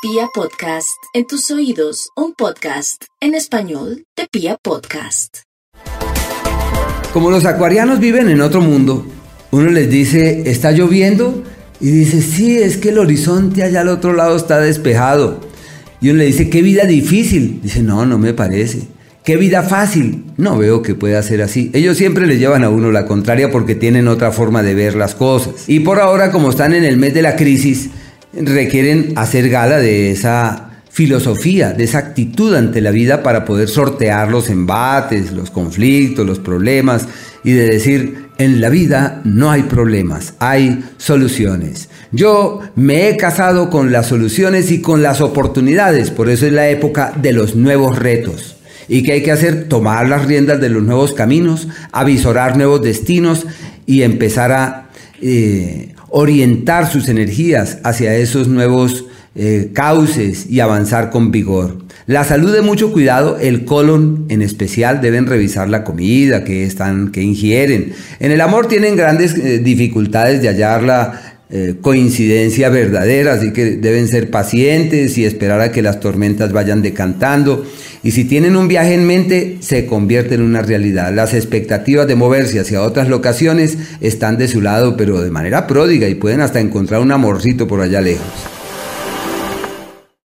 Pia Podcast, en tus oídos, un podcast en español de Pia Podcast. Como los acuarianos viven en otro mundo, uno les dice, está lloviendo, y dice, sí, es que el horizonte allá al otro lado está despejado. Y uno le dice, qué vida difícil. Dice, no, no me parece. Qué vida fácil. No veo que pueda ser así. Ellos siempre le llevan a uno la contraria porque tienen otra forma de ver las cosas. Y por ahora, como están en el mes de la crisis, requieren hacer gala de esa filosofía, de esa actitud ante la vida para poder sortear los embates, los conflictos, los problemas y de decir, en la vida no hay problemas, hay soluciones. Yo me he casado con las soluciones y con las oportunidades, por eso es la época de los nuevos retos. ¿Y qué hay que hacer? Tomar las riendas de los nuevos caminos, avisorar nuevos destinos y empezar a eh, orientar sus energías hacia esos nuevos eh, cauces y avanzar con vigor. La salud de mucho cuidado, el colon en especial, deben revisar la comida que, están, que ingieren. En el amor tienen grandes eh, dificultades de hallar la eh, coincidencia verdadera, así que deben ser pacientes y esperar a que las tormentas vayan decantando. Y si tienen un viaje en mente, se convierte en una realidad. Las expectativas de moverse hacia otras locaciones están de su lado, pero de manera pródiga y pueden hasta encontrar un amorcito por allá lejos.